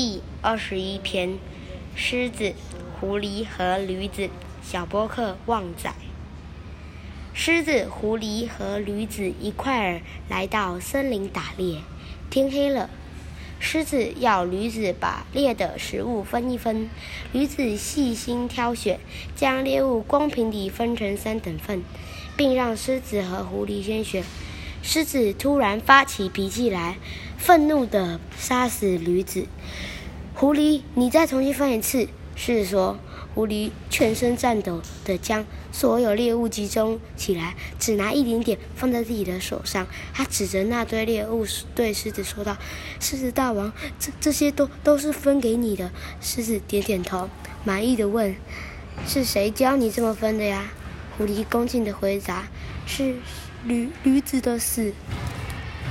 第二十一篇：狮子、狐狸和驴子。小波克旺仔。狮子、狐狸和驴子一块儿来到森林打猎。天黑了，狮子要驴子把猎的食物分一分。驴子细心挑选，将猎物公平地分成三等份，并让狮子和狐狸先选。狮子突然发起脾气来，愤怒地杀死驴子。狐狸，你再重新分一次。狮子说。狐狸全身颤抖地将所有猎物集中起来，只拿一点点放在自己的手上。他指着那堆猎物对狮子说道：“狮子大王，这这些都都是分给你的。”狮子点点头，满意的问：“是谁教你这么分的呀？”狐狸恭敬地回答：“是驴驴子的死。”